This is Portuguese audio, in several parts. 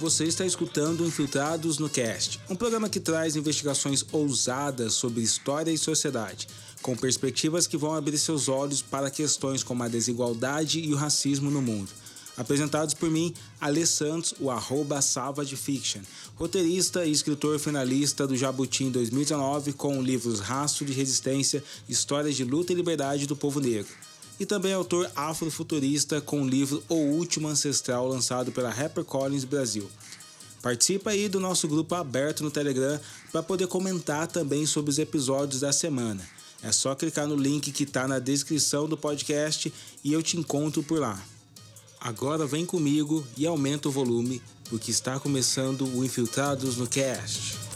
Você está escutando Infiltrados no Cast, um programa que traz investigações ousadas sobre história e sociedade, com perspectivas que vão abrir seus olhos para questões como a desigualdade e o racismo no mundo. Apresentados por mim, Alê Santos, o arroba Salva de Fiction, roteirista e escritor finalista do Jabuti em 2019 com livros Rastro de Resistência, Histórias de Luta e Liberdade do Povo Negro e também autor afrofuturista com o livro O Último Ancestral, lançado pela HarperCollins Brasil. Participa aí do nosso grupo aberto no Telegram para poder comentar também sobre os episódios da semana. É só clicar no link que está na descrição do podcast e eu te encontro por lá. Agora vem comigo e aumenta o volume, porque está começando o Infiltrados no Cast.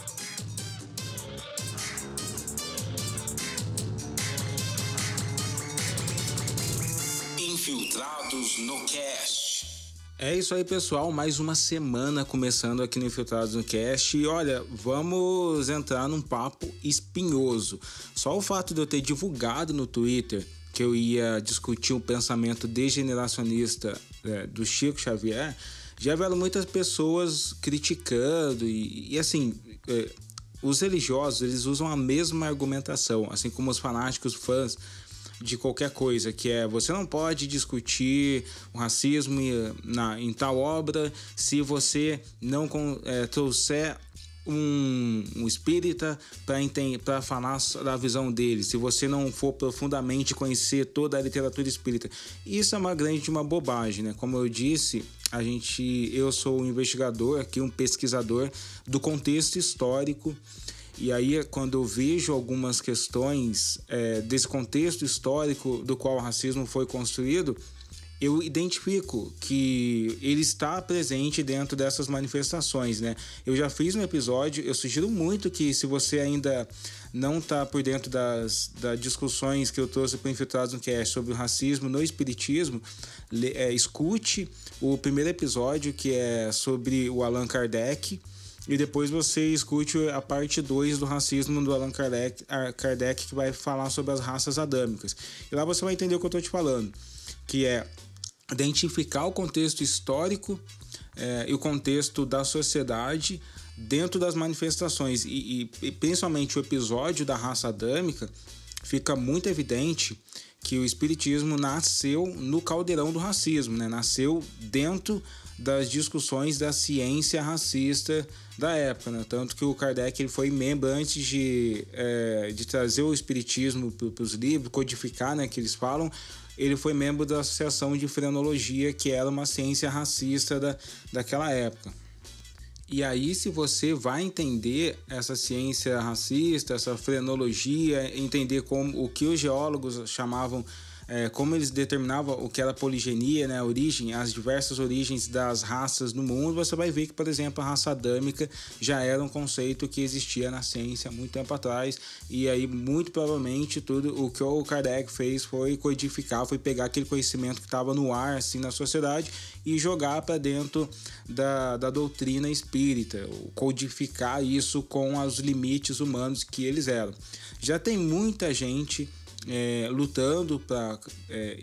Infiltrados no Cast. É isso aí, pessoal. Mais uma semana começando aqui no Infiltrados no Cast. E olha, vamos entrar num papo espinhoso. Só o fato de eu ter divulgado no Twitter que eu ia discutir um pensamento degeneracionista é, do Chico Xavier, já vieram muitas pessoas criticando e, e assim. É, os religiosos eles usam a mesma argumentação, assim como os fanáticos fãs de qualquer coisa, que é você não pode discutir o racismo na, em tal obra se você não é, trouxer um, um espírita para falar da visão dele, se você não for profundamente conhecer toda a literatura espírita. Isso é uma grande uma bobagem, né? Como eu disse, a gente, eu sou um investigador aqui, um pesquisador do contexto histórico e aí, quando eu vejo algumas questões é, desse contexto histórico do qual o racismo foi construído, eu identifico que ele está presente dentro dessas manifestações, né? Eu já fiz um episódio, eu sugiro muito que se você ainda não está por dentro das, das discussões que eu trouxe para Infiltrados no Cast sobre o racismo no espiritismo, é, escute o primeiro episódio que é sobre o Allan Kardec, e depois você escute a parte 2 do racismo do Allan Kardec, Kardec, que vai falar sobre as raças adâmicas. E lá você vai entender o que eu estou te falando, que é identificar o contexto histórico é, e o contexto da sociedade dentro das manifestações. E, e, e principalmente o episódio da raça adâmica fica muito evidente que o espiritismo nasceu no caldeirão do racismo, né? nasceu dentro das discussões da ciência racista da época, né? Tanto que o Kardec ele foi membro antes de, é, de trazer o espiritismo para os livros, codificar, né, que eles falam, ele foi membro da Associação de Frenologia, que era uma ciência racista da, daquela época. E aí, se você vai entender essa ciência racista, essa frenologia, entender como o que os geólogos chamavam é, como eles determinavam o que era poligenia, né, a origem, as diversas origens das raças no mundo, você vai ver que, por exemplo, a raça adâmica já era um conceito que existia na ciência há muito tempo atrás, e aí, muito provavelmente, tudo o que o Kardec fez foi codificar, foi pegar aquele conhecimento que estava no ar, assim, na sociedade, e jogar para dentro da, da doutrina espírita, codificar isso com os limites humanos que eles eram. Já tem muita gente é, lutando para é,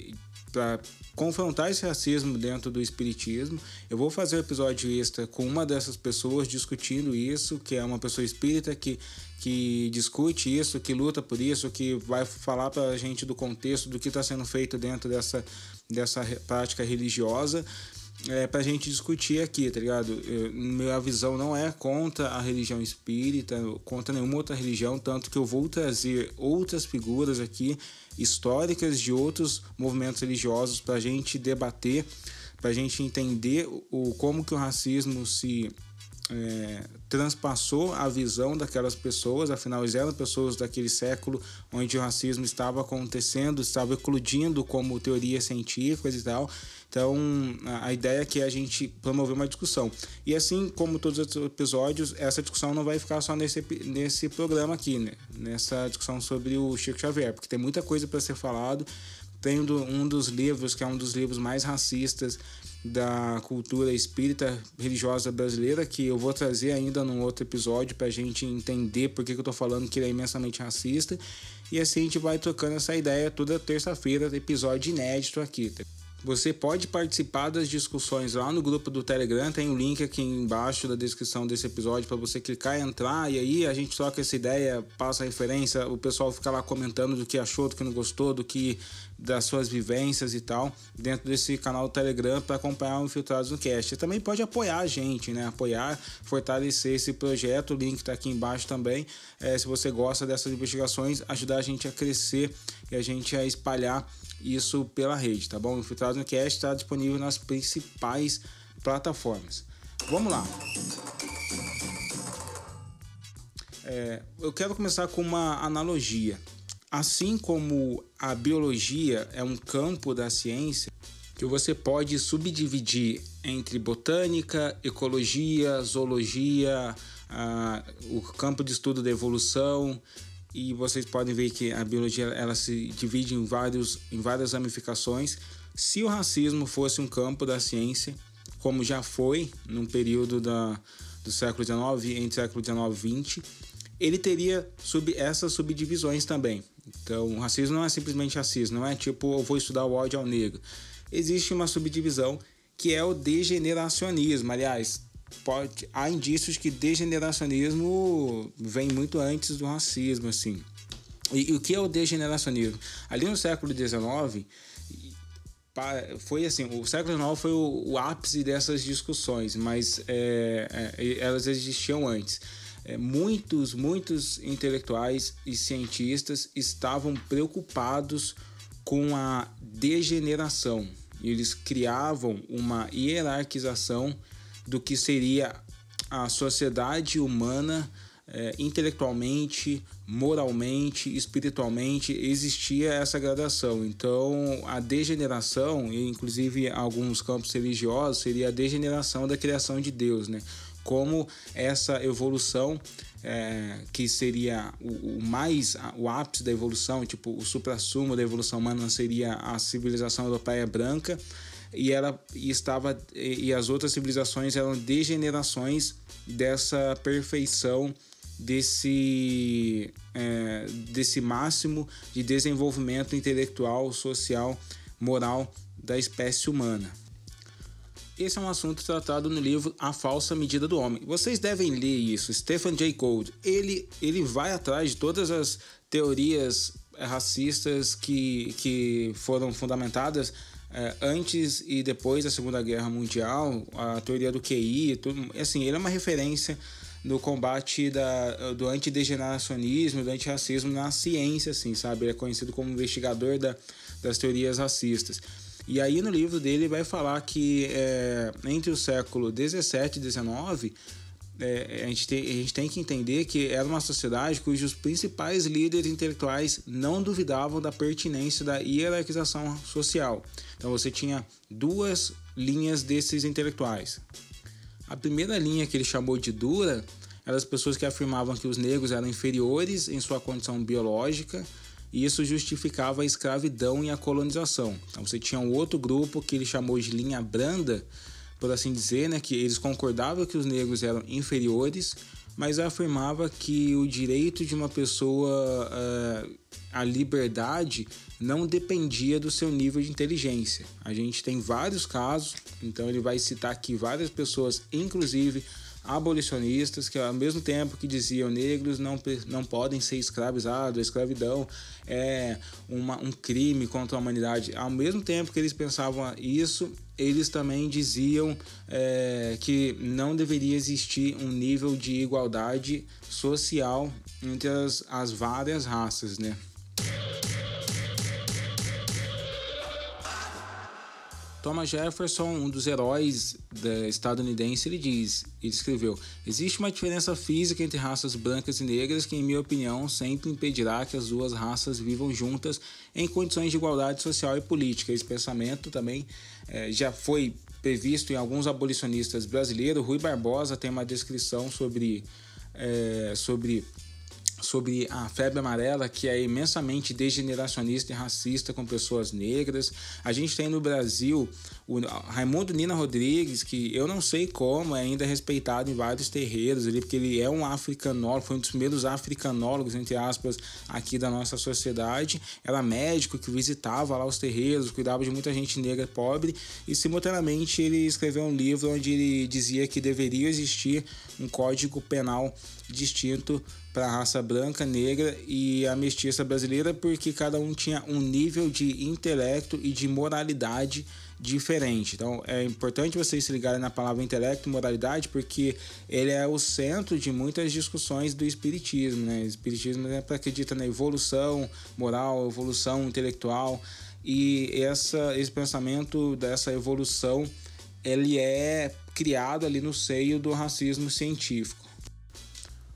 confrontar esse racismo dentro do espiritismo. Eu vou fazer um episódio extra com uma dessas pessoas discutindo isso, que é uma pessoa espírita que, que discute isso, que luta por isso, que vai falar para a gente do contexto do que está sendo feito dentro dessa, dessa prática religiosa é, pra gente discutir aqui, tá ligado? Eu, minha visão não é contra a religião espírita, contra nenhuma outra religião, tanto que eu vou trazer outras figuras aqui históricas de outros movimentos religiosos pra gente debater, pra gente entender o, como que o racismo se é, transpassou a visão daquelas pessoas, afinal, eram pessoas daquele século onde o racismo estava acontecendo, estava eclodindo como teoria científica e tal. Então, a ideia é que a gente promover uma discussão. E assim como todos os episódios, essa discussão não vai ficar só nesse, nesse programa aqui, né? Nessa discussão sobre o Chico Xavier, porque tem muita coisa para ser falado. Tem um dos livros, que é um dos livros mais racistas da cultura espírita religiosa brasileira, que eu vou trazer ainda num outro episódio para a gente entender por que, que eu estou falando que ele é imensamente racista. E assim a gente vai trocando essa ideia toda terça-feira, episódio inédito aqui. Você pode participar das discussões lá no grupo do Telegram, tem o um link aqui embaixo da descrição desse episódio para você clicar e entrar e aí a gente troca essa ideia, passa a referência, o pessoal fica lá comentando do que achou, do que não gostou, do que das suas vivências e tal, dentro desse canal do Telegram para acompanhar o Infiltrados no Cast. Você também pode apoiar a gente, né? Apoiar, fortalecer esse projeto, o link está aqui embaixo também. É, se você gosta dessas investigações, ajudar a gente a crescer e a gente a espalhar isso pela rede, tá bom? O Infiltrado no Cast está disponível nas principais plataformas. Vamos lá. É, eu quero começar com uma analogia. Assim como a biologia é um campo da ciência que você pode subdividir entre botânica, ecologia, zoologia, o campo de estudo da evolução, e vocês podem ver que a biologia ela se divide em, vários, em várias ramificações. Se o racismo fosse um campo da ciência, como já foi num período da, do século XIX, entre século XIX e XX, ele teria sub, essas subdivisões também. Então, o racismo não é simplesmente racismo, não é tipo eu vou estudar o ódio ao negro. Existe uma subdivisão que é o degeneracionismo. Aliás, pode, há indícios que degeneracionismo vem muito antes do racismo, assim. E, e o que é o degeneracionismo? Ali no século XIX, foi assim, o século XIX foi o, o ápice dessas discussões, mas é, é, elas existiam antes. É, muitos, muitos intelectuais e cientistas estavam preocupados com a degeneração. Eles criavam uma hierarquização do que seria a sociedade humana é, intelectualmente, moralmente, espiritualmente, existia essa gradação. Então, a degeneração, e inclusive alguns campos religiosos, seria a degeneração da criação de Deus, né? Como essa evolução é, que seria o, o, mais o ápice da evolução, tipo o suprassumo da evolução humana seria a civilização europeia branca e ela e estava e as outras civilizações eram degenerações dessa perfeição desse é, desse máximo de desenvolvimento intelectual, social, moral da espécie humana. Esse é um assunto tratado no livro A Falsa Medida do Homem. Vocês devem ler isso. Stephen Jay Gould. Ele, ele vai atrás de todas as teorias racistas que, que foram fundamentadas é, antes e depois da Segunda Guerra Mundial, a teoria do QI, tudo, assim, ele é uma referência no combate da, do antidegeneracionismo, do antirracismo na ciência, assim, sabe? Ele é conhecido como investigador da, das teorias racistas. E aí no livro dele vai falar que é, entre o século 17 e 19 é, a, gente tem, a gente tem que entender que era uma sociedade cujos principais líderes intelectuais não duvidavam da pertinência da hierarquização social. Então você tinha duas linhas desses intelectuais. A primeira linha que ele chamou de dura eram as pessoas que afirmavam que os negros eram inferiores em sua condição biológica e isso justificava a escravidão e a colonização. Então você tinha um outro grupo que ele chamou de linha branda, por assim dizer, né, que eles concordavam que os negros eram inferiores, mas afirmava que o direito de uma pessoa uh, à liberdade não dependia do seu nível de inteligência. A gente tem vários casos, então ele vai citar aqui várias pessoas, inclusive abolicionistas que ao mesmo tempo que diziam negros não, não podem ser escravizados, a escravidão é uma, um crime contra a humanidade. Ao mesmo tempo que eles pensavam isso, eles também diziam é, que não deveria existir um nível de igualdade social entre as, as várias raças, né? Thomas Jefferson, um dos heróis estadunidense, ele diz, ele escreveu: existe uma diferença física entre raças brancas e negras que, em minha opinião, sempre impedirá que as duas raças vivam juntas em condições de igualdade social e política. Esse pensamento também é, já foi previsto em alguns abolicionistas brasileiros. Rui Barbosa tem uma descrição sobre, é, sobre sobre a febre amarela, que é imensamente degeneracionista e racista com pessoas negras. A gente tem no Brasil o Raimundo Nina Rodrigues, que eu não sei como, é ainda respeitado em vários terreiros ali, porque ele é um africanólogo, foi um dos primeiros africanólogos, entre aspas, aqui da nossa sociedade. Era médico que visitava lá os terreiros, cuidava de muita gente negra pobre, e simultaneamente ele escreveu um livro onde ele dizia que deveria existir um código penal distinto para a raça branca, negra e a mestiça brasileira, porque cada um tinha um nível de intelecto e de moralidade diferente. Então é importante vocês se ligarem na palavra intelecto e moralidade, porque ele é o centro de muitas discussões do espiritismo. Né? O espiritismo é para acredita na evolução moral, evolução intelectual e essa, esse pensamento dessa evolução ele é criado ali no seio do racismo científico.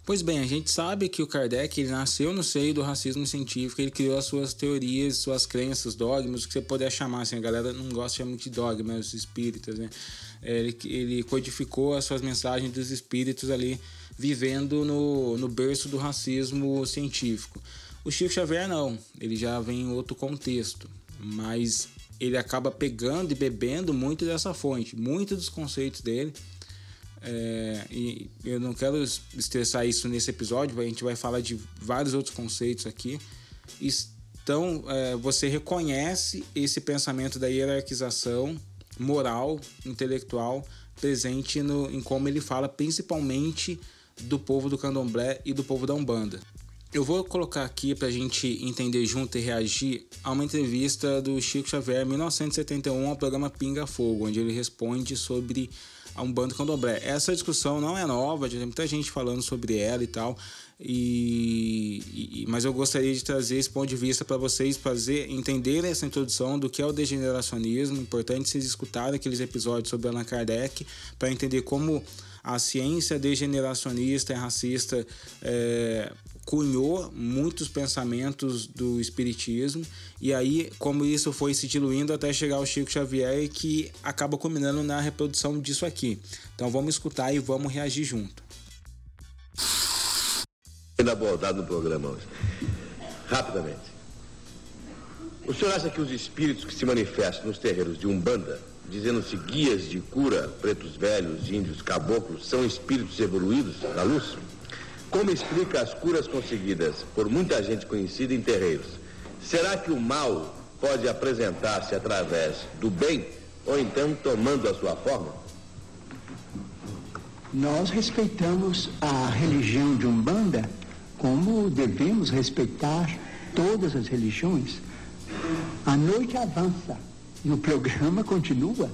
Pois bem, a gente sabe que o Kardec ele nasceu no seio do racismo científico, ele criou as suas teorias, suas crenças, dogmas, o que você puder chamar, assim, a galera não gosta de muito de dogma, os espíritas, né? É, ele, ele codificou as suas mensagens dos espíritos ali, vivendo no, no berço do racismo científico. O Chico Xavier não, ele já vem em outro contexto, mas ele acaba pegando e bebendo muito dessa fonte, muitos dos conceitos dele é, e eu não quero estressar isso nesse episódio, a gente vai falar de vários outros conceitos aqui. Então, é, você reconhece esse pensamento da hierarquização moral, intelectual, presente no, em como ele fala, principalmente do povo do candomblé e do povo da Umbanda. Eu vou colocar aqui para a gente entender junto e reagir a uma entrevista do Chico Xavier em 1971 ao programa Pinga Fogo, onde ele responde sobre a Umbanda Candomblé. Essa discussão não é nova, já tem muita gente falando sobre ela e tal. E, e, mas eu gostaria de trazer esse ponto de vista para vocês fazer entender essa introdução do que é o degeneracionismo. Importante vocês escutarem aqueles episódios sobre Allan Kardec para entender como a ciência degeneracionista e racista é, cunhou muitos pensamentos do espiritismo e aí como isso foi se diluindo até chegar ao Chico Xavier que acaba culminando na reprodução disso aqui. Então vamos escutar e vamos reagir junto. Abordado no programa hoje. Rapidamente. O senhor acha que os espíritos que se manifestam nos terreiros de Umbanda, dizendo-se guias de cura, pretos velhos, índios, caboclos, são espíritos evoluídos da luz? Como explica as curas conseguidas por muita gente conhecida em terreiros? Será que o mal pode apresentar-se através do bem ou então tomando a sua forma? Nós respeitamos a religião de Umbanda como devemos respeitar todas as religiões. A noite avança e o programa continua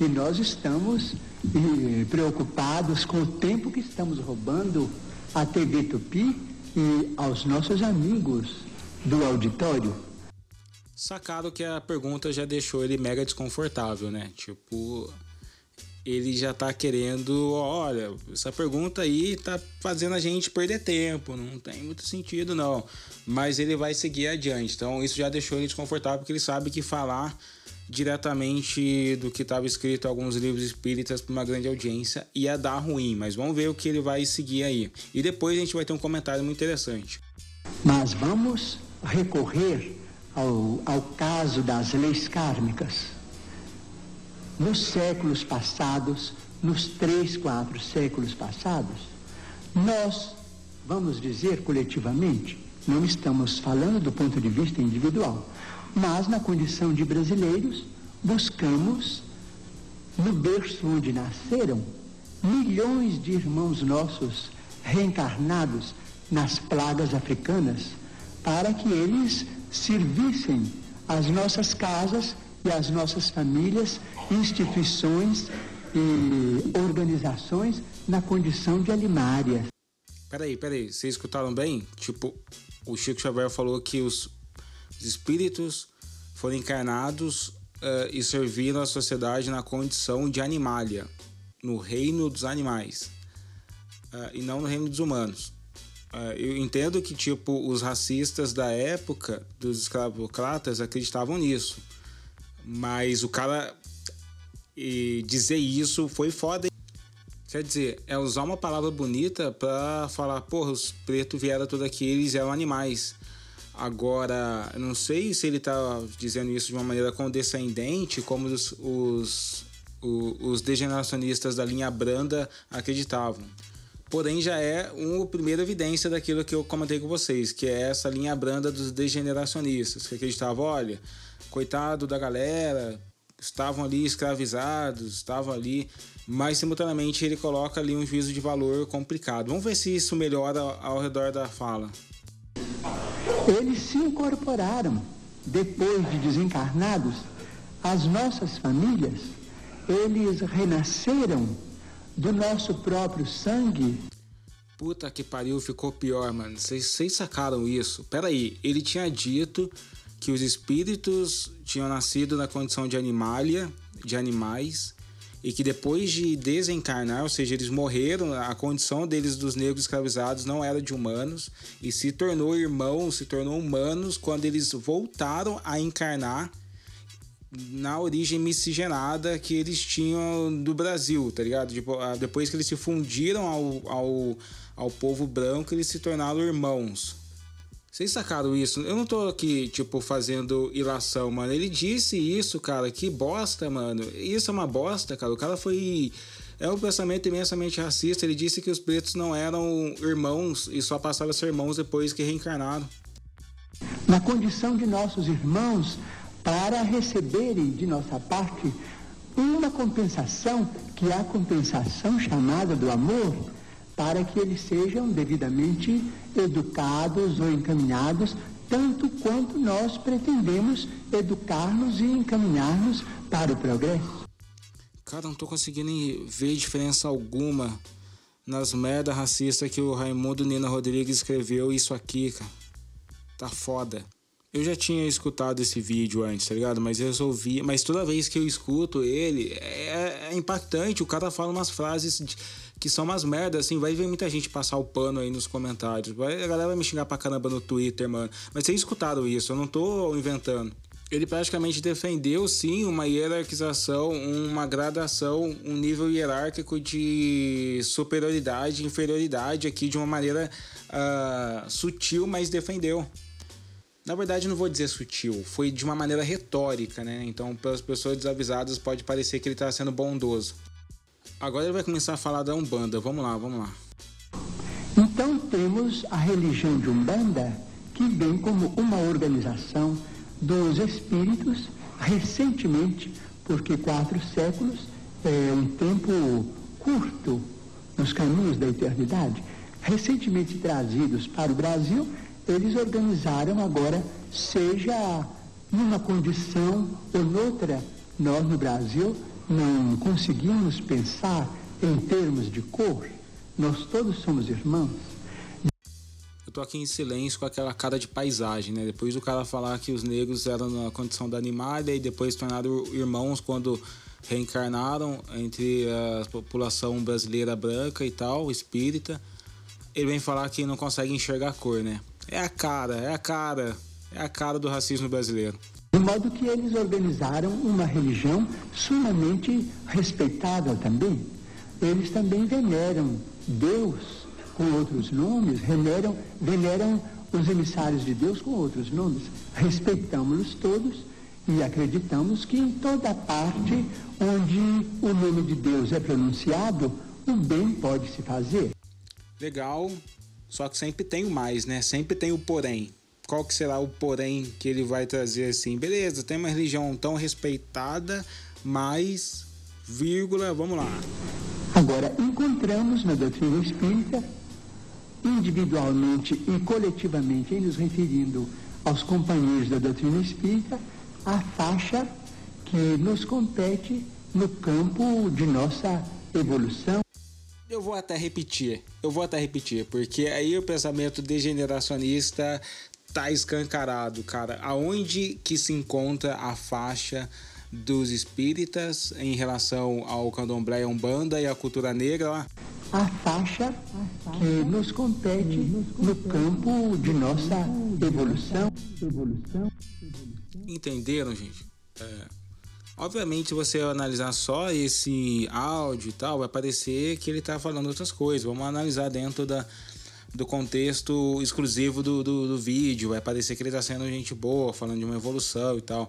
e nós estamos eh, preocupados com o tempo que estamos roubando à TV Tupi e aos nossos amigos do auditório. Sacado que a pergunta já deixou ele mega desconfortável, né? Tipo, ele já tá querendo, olha, essa pergunta aí tá fazendo a gente perder tempo, não tem muito sentido não. Mas ele vai seguir adiante. Então isso já deixou ele desconfortável porque ele sabe que falar diretamente do que estava escrito em alguns livros espíritas para uma grande audiência ia dar ruim, mas vamos ver o que ele vai seguir aí. E depois a gente vai ter um comentário muito interessante. Mas vamos recorrer ao, ao caso das leis kármicas. Nos séculos passados, nos três, quatro séculos passados, nós, vamos dizer coletivamente, não estamos falando do ponto de vista individual, mas, na condição de brasileiros, buscamos, no berço onde nasceram, milhões de irmãos nossos reencarnados nas plagas africanas, para que eles servissem as nossas casas e as nossas famílias, instituições e organizações na condição de alimária. Peraí, peraí, vocês escutaram bem? Tipo, o Chico Xavier falou que os os espíritos foram encarnados uh, e serviram a sociedade na condição de animalia, no reino dos animais, uh, e não no reino dos humanos. Uh, eu entendo que tipo os racistas da época dos escravocratas acreditavam nisso, mas o cara e dizer isso foi foda. Quer dizer, é usar uma palavra bonita para falar, porra, os pretos vieram todos aqui, eles eram animais. Agora, não sei se ele tá dizendo isso de uma maneira condescendente, como os, os, os, os degeneracionistas da linha branda acreditavam. Porém, já é uma primeira evidência daquilo que eu comentei com vocês, que é essa linha branda dos degeneracionistas, que acreditavam, olha, coitado da galera, estavam ali escravizados, estavam ali, mas simultaneamente ele coloca ali um juízo de valor complicado. Vamos ver se isso melhora ao redor da fala. Eles se incorporaram depois de desencarnados as nossas famílias, eles renasceram do nosso próprio sangue. Puta que pariu, ficou pior, mano. Vocês sacaram isso? Pera aí, ele tinha dito que os espíritos tinham nascido na condição de animalia, de animais, e que depois de desencarnar, ou seja, eles morreram, a condição deles dos negros escravizados não era de humanos e se tornou irmãos, se tornou humanos quando eles voltaram a encarnar na origem miscigenada que eles tinham do Brasil, tá ligado? Tipo, depois que eles se fundiram ao, ao, ao povo branco, eles se tornaram irmãos. Vocês sacaram isso? Eu não tô aqui, tipo, fazendo ilação, mano. Ele disse isso, cara. Que bosta, mano. Isso é uma bosta, cara. O cara foi. É um pensamento imensamente racista. Ele disse que os pretos não eram irmãos e só passaram a ser irmãos depois que reencarnaram. Na condição de nossos irmãos, para receberem de nossa parte uma compensação, que é a compensação chamada do amor, para que eles sejam devidamente educados ou encaminhados, tanto quanto nós pretendemos educar-nos e encaminhar-nos para o progresso. Cara, não tô conseguindo ver diferença alguma nas merda racista que o Raimundo Nina Rodrigues escreveu isso aqui, cara. Tá foda. Eu já tinha escutado esse vídeo antes, tá ligado? Mas resolvi. Mas toda vez que eu escuto ele, é, é impactante. O cara fala umas frases de, que são umas merdas, assim. Vai ver muita gente passar o pano aí nos comentários. Vai, a galera vai me xingar pra caramba no Twitter, mano. Mas vocês escutaram isso, eu não tô inventando. Ele praticamente defendeu, sim, uma hierarquização, uma gradação, um nível hierárquico de superioridade, inferioridade aqui de uma maneira uh, sutil, mas defendeu. Na verdade, não vou dizer sutil, foi de uma maneira retórica, né? Então, para as pessoas desavisadas, pode parecer que ele está sendo bondoso. Agora ele vai começar a falar da Umbanda. Vamos lá, vamos lá. Então, temos a religião de Umbanda, que vem como uma organização dos espíritos, recentemente, porque quatro séculos é um tempo curto nos caminhos da eternidade, recentemente trazidos para o Brasil eles organizaram agora, seja numa condição ou noutra, nós no Brasil não conseguimos pensar em termos de cor, nós todos somos irmãos. Eu tô aqui em silêncio com aquela cara de paisagem, né? Depois do cara falar que os negros eram na condição da animada e depois tornaram irmãos quando reencarnaram entre a população brasileira branca e tal, espírita. Ele vem falar que não consegue enxergar a cor, né? É a cara, é a cara, é a cara do racismo brasileiro. De modo que eles organizaram uma religião sumamente respeitável também. Eles também veneram Deus com outros nomes, veneram, veneram os emissários de Deus com outros nomes. Respeitamos-los todos e acreditamos que em toda parte onde o nome de Deus é pronunciado, o bem pode se fazer. Legal, só que sempre tem o mais, né? Sempre tem o porém. Qual que será o porém que ele vai trazer assim? Beleza, tem uma religião tão respeitada, mas vírgula, vamos lá. Agora, encontramos na doutrina espírita, individualmente e coletivamente, em nos referindo aos companheiros da doutrina espírita, a faixa que nos compete no campo de nossa evolução. Eu vou até repetir, eu vou até repetir, porque aí o pensamento degeneracionista tá escancarado, cara. Aonde que se encontra a faixa dos espíritas em relação ao candomblé umbanda e a cultura negra lá? A faixa que nos compete no campo de nossa evolução. Entenderam, gente? É, Obviamente, você analisar só esse áudio e tal, vai parecer que ele está falando outras coisas. Vamos analisar dentro da, do contexto exclusivo do, do, do vídeo. Vai parecer que ele está sendo gente boa, falando de uma evolução e tal.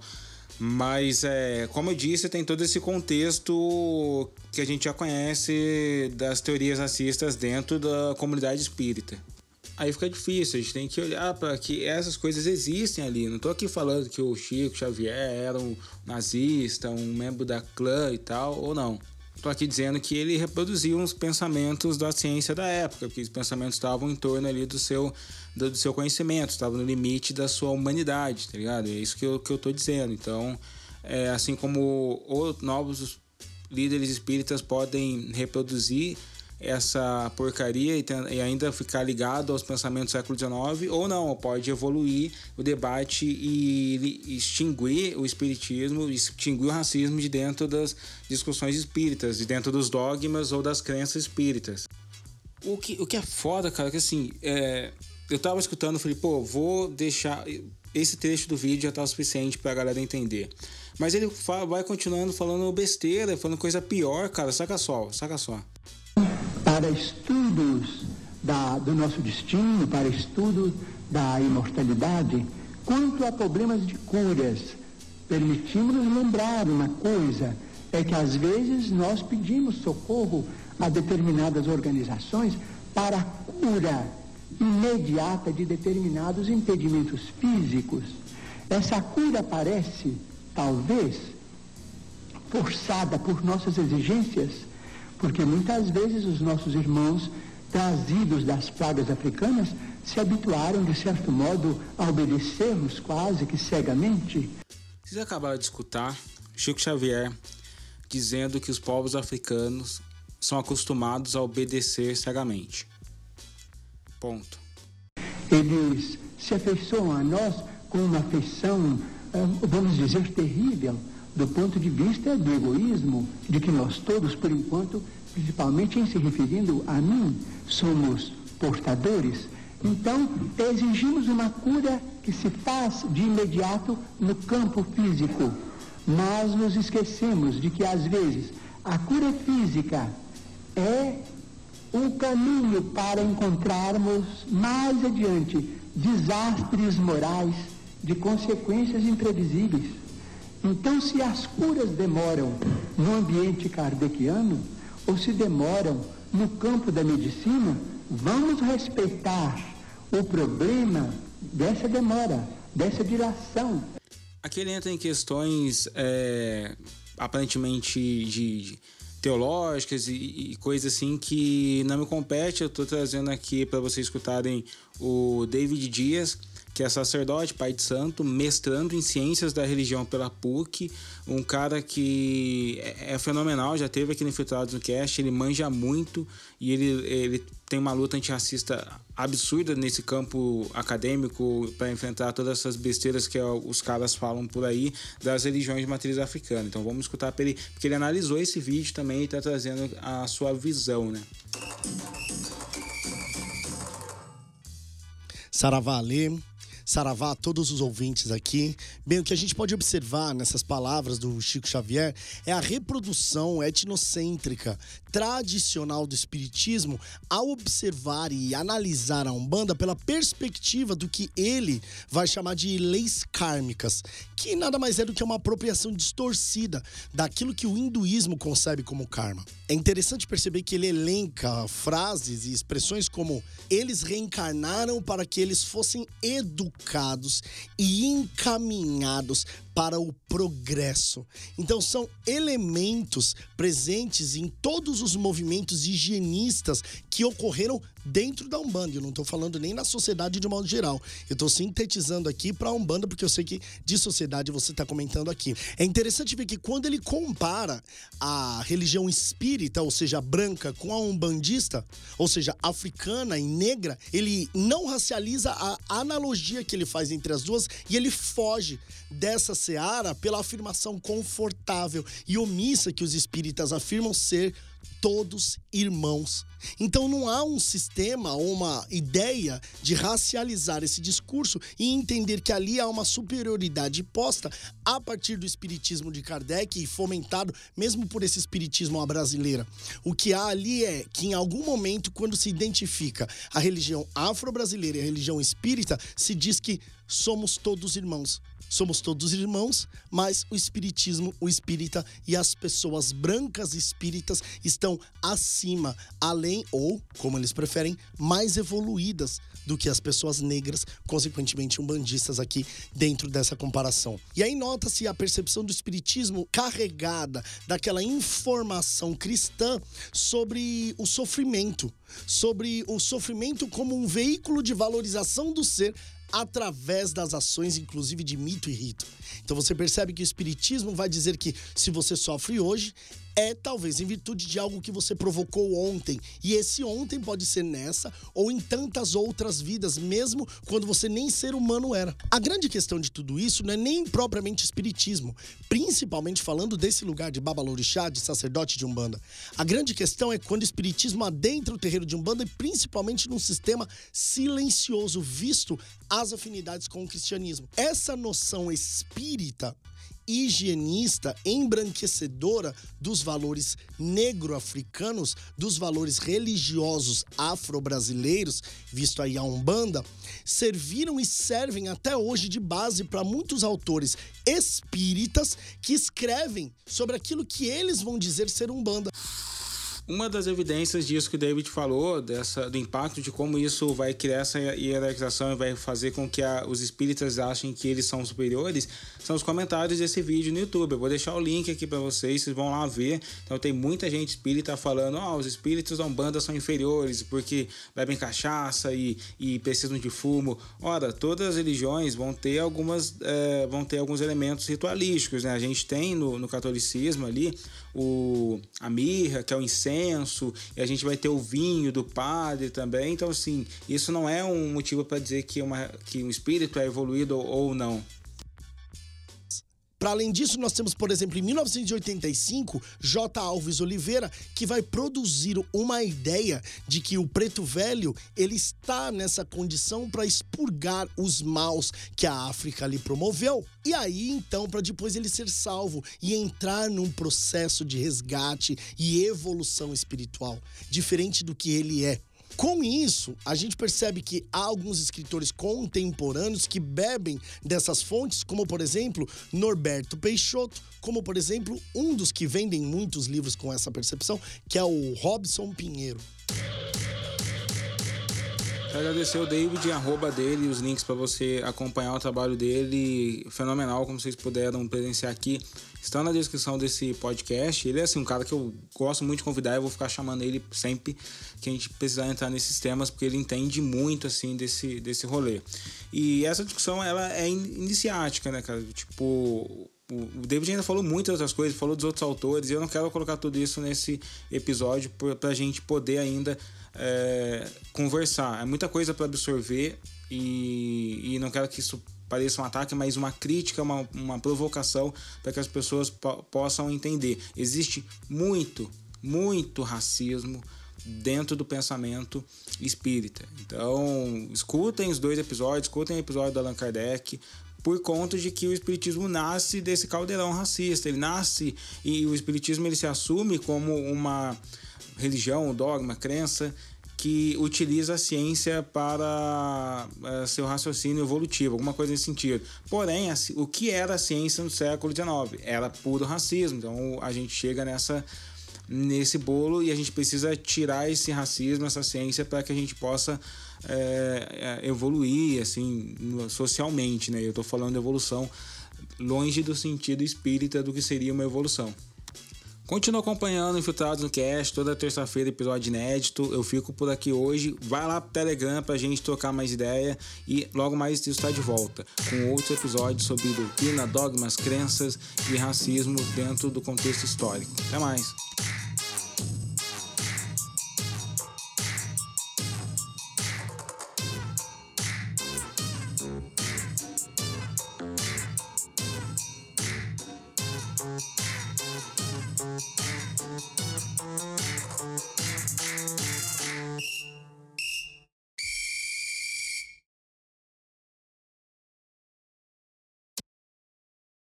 Mas, é, como eu disse, tem todo esse contexto que a gente já conhece das teorias racistas dentro da comunidade espírita. Aí fica difícil, a gente tem que olhar para que essas coisas existem ali. Não tô aqui falando que o Chico Xavier era um nazista, um membro da clã e tal, ou não. Tô aqui dizendo que ele reproduzia uns pensamentos da ciência da época, que os pensamentos estavam em torno ali do seu, do, do seu conhecimento, estavam no limite da sua humanidade, tá ligado? É isso que eu, que eu dizendo. Então, é, assim como os novos líderes espíritas podem reproduzir essa porcaria e, e, ainda ficar ligado aos pensamentos do século XIX, ou não, pode evoluir o debate e extinguir o espiritismo, extinguir o racismo de dentro das discussões espíritas, de dentro dos dogmas ou das crenças espíritas. O que, o que é foda, cara, é que assim, é, eu tava escutando, falei, pô, vou deixar. Esse trecho do vídeo já tá o suficiente pra galera entender. Mas ele fala, vai continuando falando besteira, falando coisa pior, cara, saca só, saca só para estudos da, do nosso destino, para estudo da imortalidade, quanto a problemas de curas. Permitimos-nos lembrar uma coisa, é que às vezes nós pedimos socorro a determinadas organizações para a cura imediata de determinados impedimentos físicos. Essa cura parece, talvez, forçada por nossas exigências porque muitas vezes os nossos irmãos, trazidos das pragas africanas, se habituaram, de certo modo, a obedecermos quase que cegamente. Vocês acabaram de escutar Chico Xavier dizendo que os povos africanos são acostumados a obedecer cegamente. Ponto. Eles se afeiçoam a nós com uma afeição, ah, vamos dizer, terrível do ponto de vista do egoísmo, de que nós todos, por enquanto, principalmente em se referindo a mim, somos portadores. Então, exigimos uma cura que se faz de imediato no campo físico, mas nos esquecemos de que, às vezes, a cura física é um caminho para encontrarmos mais adiante desastres morais de consequências imprevisíveis. Então, se as curas demoram no ambiente kardeciano, ou se demoram no campo da medicina, vamos respeitar o problema dessa demora, dessa dilação. Aqui ele entra em questões é, aparentemente de, de teológicas e, e coisas assim que não me compete. Eu estou trazendo aqui para vocês escutarem o David Dias que é sacerdote, pai de santo, mestrando em ciências da religião pela PUC, um cara que é, é fenomenal, já teve aqui no Infiltrados no Cast, ele manja muito e ele, ele tem uma luta antirracista absurda nesse campo acadêmico para enfrentar todas essas besteiras que os caras falam por aí das religiões de matriz africana. Então vamos escutar para ele, porque ele analisou esse vídeo também e está trazendo a sua visão, né? Saravale, Saravá a todos os ouvintes aqui. Bem, o que a gente pode observar nessas palavras do Chico Xavier é a reprodução etnocêntrica tradicional do espiritismo ao observar e analisar a Umbanda pela perspectiva do que ele vai chamar de leis kármicas, que nada mais é do que uma apropriação distorcida daquilo que o hinduísmo concebe como karma. É interessante perceber que ele elenca frases e expressões como eles reencarnaram para que eles fossem educados e encaminhados para o progresso. Então, são elementos presentes em todos os movimentos higienistas que ocorreram dentro da Umbanda. Eu não estou falando nem na sociedade de modo geral. Eu estou sintetizando aqui para a Umbanda, porque eu sei que de sociedade você está comentando aqui. É interessante ver que quando ele compara a religião espírita, ou seja, branca, com a umbandista, ou seja, africana e negra, ele não racializa a analogia que ele faz entre as duas e ele foge dessa seara pela afirmação confortável e omissa que os espíritas afirmam ser todos irmãos. Então não há um sistema ou uma ideia de racializar esse discurso e entender que ali há uma superioridade posta a partir do espiritismo de Kardec e fomentado mesmo por esse espiritismo à brasileira. O que há ali é que em algum momento quando se identifica a religião afro-brasileira e a religião espírita, se diz que somos todos irmãos. Somos todos irmãos, mas o espiritismo, o espírita e as pessoas brancas espíritas estão acima, além ou, como eles preferem, mais evoluídas do que as pessoas negras, consequentemente umbandistas aqui dentro dessa comparação. E aí nota-se a percepção do espiritismo carregada daquela informação cristã sobre o sofrimento, sobre o sofrimento como um veículo de valorização do ser através das ações, inclusive de mito e rito. Então você percebe que o Espiritismo vai dizer que se você sofre hoje, é talvez em virtude de algo que você provocou ontem. E esse ontem pode ser nessa ou em tantas outras vidas, mesmo quando você nem ser humano era. A grande questão de tudo isso não é nem propriamente espiritismo, principalmente falando desse lugar de babalorixá, de sacerdote de Umbanda. A grande questão é quando o espiritismo adentra o terreiro de Umbanda e principalmente num sistema silencioso, visto as afinidades com o cristianismo. Essa noção espírita higienista, embranquecedora dos valores negro-africanos, dos valores religiosos afro-brasileiros, visto aí a Umbanda, serviram e servem até hoje de base para muitos autores espíritas que escrevem sobre aquilo que eles vão dizer ser Umbanda. Uma das evidências disso que o David falou, dessa, do impacto de como isso vai criar essa hierarquização e vai fazer com que a, os espíritas achem que eles são superiores, são os comentários desse vídeo no YouTube. Eu vou deixar o link aqui para vocês, vocês vão lá ver. Então tem muita gente espírita falando: oh, os espíritos da Umbanda são inferiores porque bebem cachaça e, e precisam de fumo. Ora, todas as religiões vão ter algumas, é, vão ter alguns elementos ritualísticos, né? A gente tem no, no catolicismo ali o, a mirra, que é o incenso, e a gente vai ter o vinho do padre também. Então, assim, isso não é um motivo para dizer que, uma, que um espírito é evoluído ou não. Para além disso, nós temos, por exemplo, em 1985, J. Alves Oliveira, que vai produzir uma ideia de que o preto velho ele está nessa condição para expurgar os maus que a África lhe promoveu. E aí, então, para depois ele ser salvo e entrar num processo de resgate e evolução espiritual, diferente do que ele é. Com isso, a gente percebe que há alguns escritores contemporâneos que bebem dessas fontes, como por exemplo Norberto Peixoto, como por exemplo um dos que vendem muitos livros com essa percepção, que é o Robson Pinheiro. Quero agradecer o David, arroba dele, os links para você acompanhar o trabalho dele. Fenomenal, como vocês puderam presenciar aqui. Estão na descrição desse podcast. Ele é assim, um cara que eu gosto muito de convidar. Eu vou ficar chamando ele sempre que a gente precisar entrar nesses temas, porque ele entende muito assim desse, desse rolê. E essa discussão ela é iniciática, né, cara? Tipo, o David ainda falou muitas outras coisas, falou dos outros autores, e eu não quero colocar tudo isso nesse episódio para a gente poder ainda é, conversar. É muita coisa para absorver e, e não quero que isso pareça um ataque, mas uma crítica, uma, uma provocação para que as pessoas po possam entender. Existe muito, muito racismo dentro do pensamento espírita. Então, escutem os dois episódios, escutem o episódio do Allan Kardec, por conta de que o espiritismo nasce desse caldeirão racista. Ele nasce e o espiritismo ele se assume como uma religião, dogma, crença que utiliza a ciência para uh, seu raciocínio evolutivo, alguma coisa nesse sentido. Porém, o que era a ciência no século XIX? Era puro racismo. Então a gente chega nessa nesse bolo e a gente precisa tirar esse racismo, essa ciência, para que a gente possa é, evoluir assim socialmente. Né? Eu estou falando de evolução longe do sentido espírita do que seria uma evolução. Continua acompanhando Infiltrados no Cast, toda terça-feira episódio inédito. Eu fico por aqui hoje. Vai lá pro Telegram pra gente trocar mais ideia e logo mais isso está de volta com outros episódios sobre doutrina, dogmas, crenças e racismo dentro do contexto histórico. Até mais!